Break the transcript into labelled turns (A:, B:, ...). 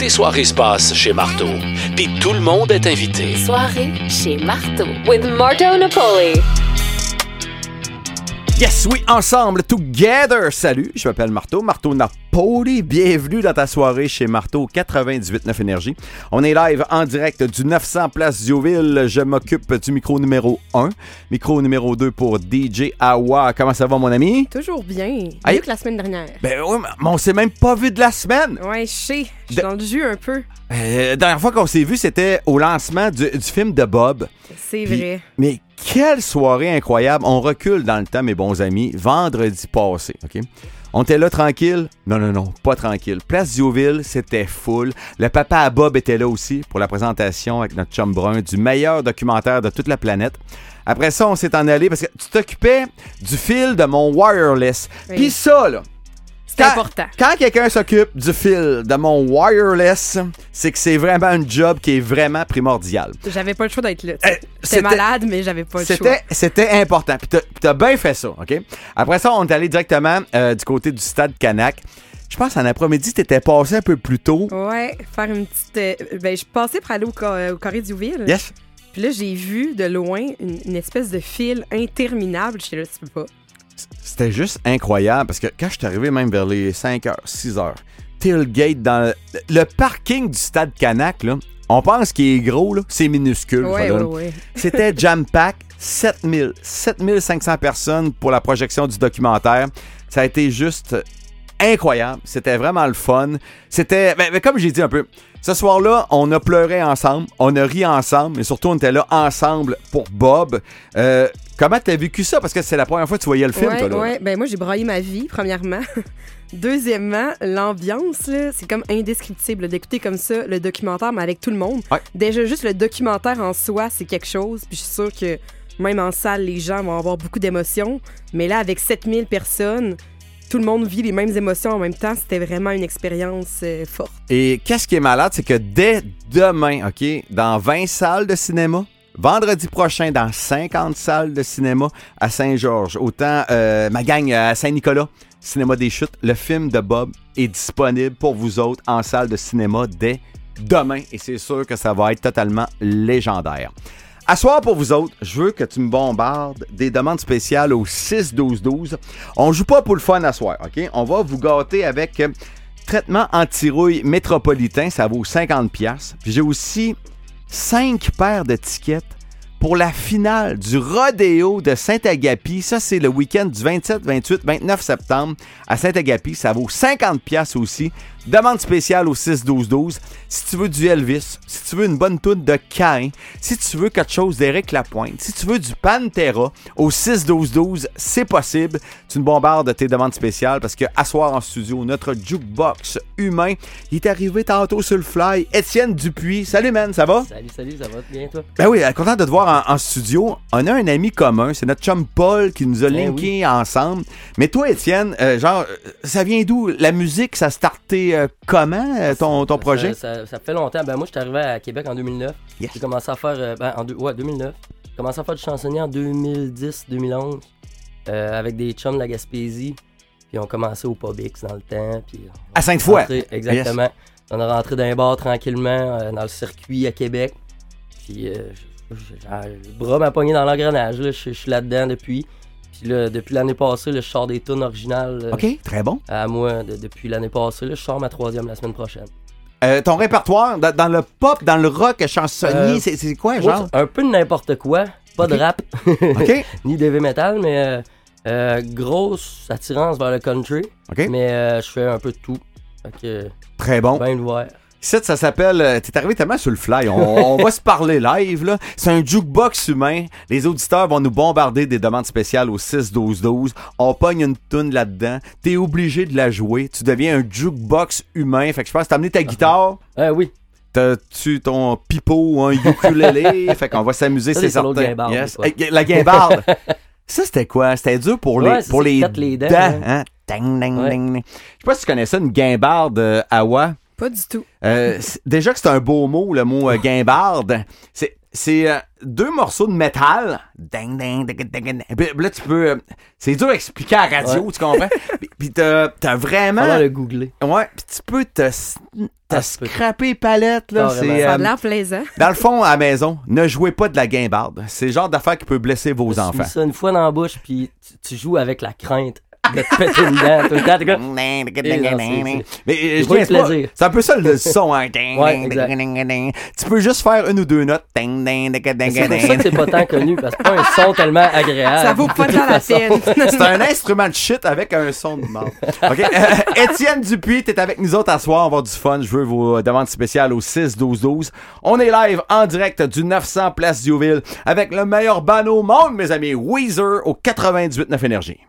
A: tes soirées se passent chez Marteau. Puis tout le monde est invité.
B: Soirée chez Marteau with Marto Napoli.
C: Yes, oui, ensemble, together. Salut, je m'appelle Marteau, Marteau Napoli. Bienvenue dans ta soirée chez Marteau 98.9 Énergie. On est live en direct du 900 Place Dioville. Je m'occupe du micro numéro 1. Micro numéro 2 pour DJ Awa. Comment ça va, mon ami?
D: Toujours bien. Mieux que la semaine dernière.
C: Ben oui, mais on s'est même pas vu de la semaine.
D: Ouais, je sais. Je suis
C: De-
D: dans le jus un peu.
C: Euh, la dernière fois qu'on s'est vu, c'était au lancement du, du film de Bob.
D: C'est vrai.
C: Mais quelle soirée incroyable. On recule dans le temps, mes bons amis. Vendredi passé, OK? On était là tranquille? Non, non, non, pas tranquille. Place Dioville, c'était full. Le papa à Bob était là aussi pour la présentation avec notre chum brun du meilleur documentaire de toute la planète. Après ça, on s'est en allé parce que tu t'occupais du fil de mon wireless.
D: Oui.
C: Puis ça, là,
D: C'est important.
C: quand quelqu'un s'occupe du fil de mon wireless, c'est que c'est vraiment un job qui est vraiment primordial.
D: J'avais pas le choix d'être là.
C: Euh,
D: J'étais malade, mais j'avais pas le choix.
C: C'était, c'était important. Puis t'as, bien fait ça, OK? Après ça, on est allé directement euh, du côté du stade Canac. Je pense en après-midi, t'étais passé un peu plus tôt.
D: Ouais, faire une petite. euh, ben, je passais pour aller au, au Corée du Ville.
C: Yes?
D: Puis là, j'ai vu de loin une, une espèce de fil interminable. J'étais là, tu peux pas.
C: C'était juste incroyable parce que quand je suis arrivé même vers les 5h, 6h, tailgate dans le, le parking du stade Canac, là, on pense qu'il est gros, là, c'est minuscule.
D: Ouais,
C: ça,
D: ouais,
C: là.
D: ouais.
C: C'était jam-pack, 7000, 7500 personnes pour la projection du documentaire. Ça a été juste incroyable. C'était vraiment le fun. C'était, ben, ben, comme j'ai dit un peu, ce soir-là, on a pleuré ensemble, on a ri ensemble, mais surtout, on était là ensemble pour Bob. Euh, comment t'as vécu ça? Parce que c'est la première fois que tu voyais le film,
D: ouais,
C: toi, là.
D: ouais. Ben, moi, j'ai braillé ma vie, premièrement. Deuxièmement, l'ambiance, là, c'est comme indescriptible d'écouter comme ça le documentaire, mais avec tout le monde.
C: Ouais.
D: Déjà, juste le documentaire en soi, c'est quelque chose. Puis je suis sûre que même en salle, les gens vont avoir beaucoup d'émotions. Mais là, avec 7000 personnes, tout le monde vit les mêmes émotions en même temps. C'était vraiment une expérience euh, forte.
C: Et qu'est-ce qui est malade, c'est que dès demain, OK, dans 20 salles de cinéma, vendredi prochain, dans 50 salles de cinéma à Saint-Georges, autant euh, ma gang à Saint-Nicolas, Cinéma des Chutes, le film de Bob est disponible pour vous autres en salle de cinéma dès demain. Et c'est sûr que ça va être totalement légendaire. À soir pour vous autres, je veux que tu me bombardes des demandes spéciales au 6-12-12. On joue pas pour le fun à soir, OK? On va vous gâter avec euh, traitement anti-rouille métropolitain, ça vaut 50$. piastres. Puis j'ai aussi 5 paires de tickets pour la finale du Rodéo de Saint-Agapi. Ça, c'est le week-end du 27, 28, 29 septembre à Saint-Agapi. Ça vaut 50$ piastres aussi. Demande spéciale au 6-12-12. Si tu veux du Elvis, si tu veux une bonne toune de Cain, si tu veux quelque chose d'Éric Lapointe, si tu veux du Pantera, au 6-12-12, c'est possible. Tu me bombardes tes demandes spéciales parce que à soir en studio, notre jukebox humain, il est arrivé tantôt sur le fly. Étienne Dupuis. Salut, man, ça va?
E: Salut, salut, ça va bien, toi?
C: Ben oui, euh, content de te voir en, en studio. On a un ami commun, c'est notre chum Paul qui nous a
E: Ben
C: linké ensemble. Mais toi, Étienne, euh, genre, euh, ça vient d'où? La musique, ça a euh, comment, euh, ton, ton projet?
E: Ça, ça- ça fait longtemps. Ben, moi, je suis arrivé à Québec en 2009.
C: Yes.
E: J'ai commencé à faire. euh, ben, en deux- ouais, 2009. J'ai commencé à faire du chansonnier en 2010-2011 euh, avec des chums de la Gaspésie. Puis on commençait au Publix dans le temps. Puis
C: À Sainte-Foy.
E: rentré- Exactement. On a rentré dans un bar tranquillement euh, dans le circuit à Québec. Puis euh, je- je- j'ai- le bras m'a pogné dans l'engrenage. je suis là-dedans depuis. Puis là, depuis l'année passée, là, je sors des tunes originales euh,
C: OK, très bon.
E: à moi de- depuis l'année passée. Là, je sors ma troisième la semaine prochaine.
C: Euh, ton répertoire, dans, dans le pop, dans le rock, chansonnier,
E: Euh,
C: c'est quoi, genre?
E: un peu de n'importe quoi. Pas de rap,
C: OK,
E: ni de heavy metal, mais euh, grosse attirance vers le country.
C: OK,
E: Mais je fais un peu de tout.
C: Très bon.
E: ben ouvert.
C: Ici, ça s'appelle. euh, T'es arrivé tellement sur le fly. On, on va se parler live, là. C'est un jukebox humain. Les auditeurs vont nous bombarder des demandes spéciales au 6-12-12. On pogne une toune là-dedans. T'es obligé de la jouer. Tu deviens un jukebox humain. Fait que je pense que t'as amené ta guitare.
E: Ah oui,
C: T'as-tu ton pipeau ou un ukulélé? fait qu'on va s'amuser, c'est certain.
E: guimbarde,
C: Yes. Hey, La guimbarde. ça, c'était quoi? C'était dur pour les,
E: Ouais,
C: pour les,
E: les
C: dents.
E: dents,
C: hein? Ding, ding,
E: Ouais.
C: ding, ding. Je sais pas si tu connais ça, une guimbarde euh, Awa.
D: Pas du tout.
C: Euh, déjà que c'est un beau mot, le mot euh, guimbarde. C'est c'est euh, deux morceaux de métal. Ding, ding, ding, ding, ding. Puis là, tu peux. euh, c'est dur à expliquer à la radio,
E: Ouais.
C: tu comprends? Puis- Puis t'as t'as vraiment.
E: Le googler.
C: Ouais, puis tu peux te, s- te
E: Ah, tu
C: les palettes, là. C'est,
D: Ça a l'air plaisant.
C: dans le fond, à la maison, ne jouez pas de la guimbarde. C'est le genre d'affaire qui peut blesser vos enfants.
E: mis ça une fois dans la bouche, puis tu, tu joues avec la crainte de te péter une dent tout le temps. T'es
C: Mais je dis
E: plaisir.
C: c'est un peu ça le son. Hein.
E: Ouais.
C: Tu peux juste faire une ou deux notes.
E: c'est pour ça que c'est pas tant connu, parce que c'est pas un son tellement agréable.
D: Ça vaut pas
E: de
D: tant la peine.
C: C'est un instrument de shit avec un son de mort. OK. Euh, Étienne Dupuis, t'es avec nous autres à soir. On va avoir du fun. Je veux vos demandes spéciales au 6-12-12. On est live en direct du 900 Place Diouville avec le meilleur ban au monde, mes amis. Weezer au 98.9 Énergie.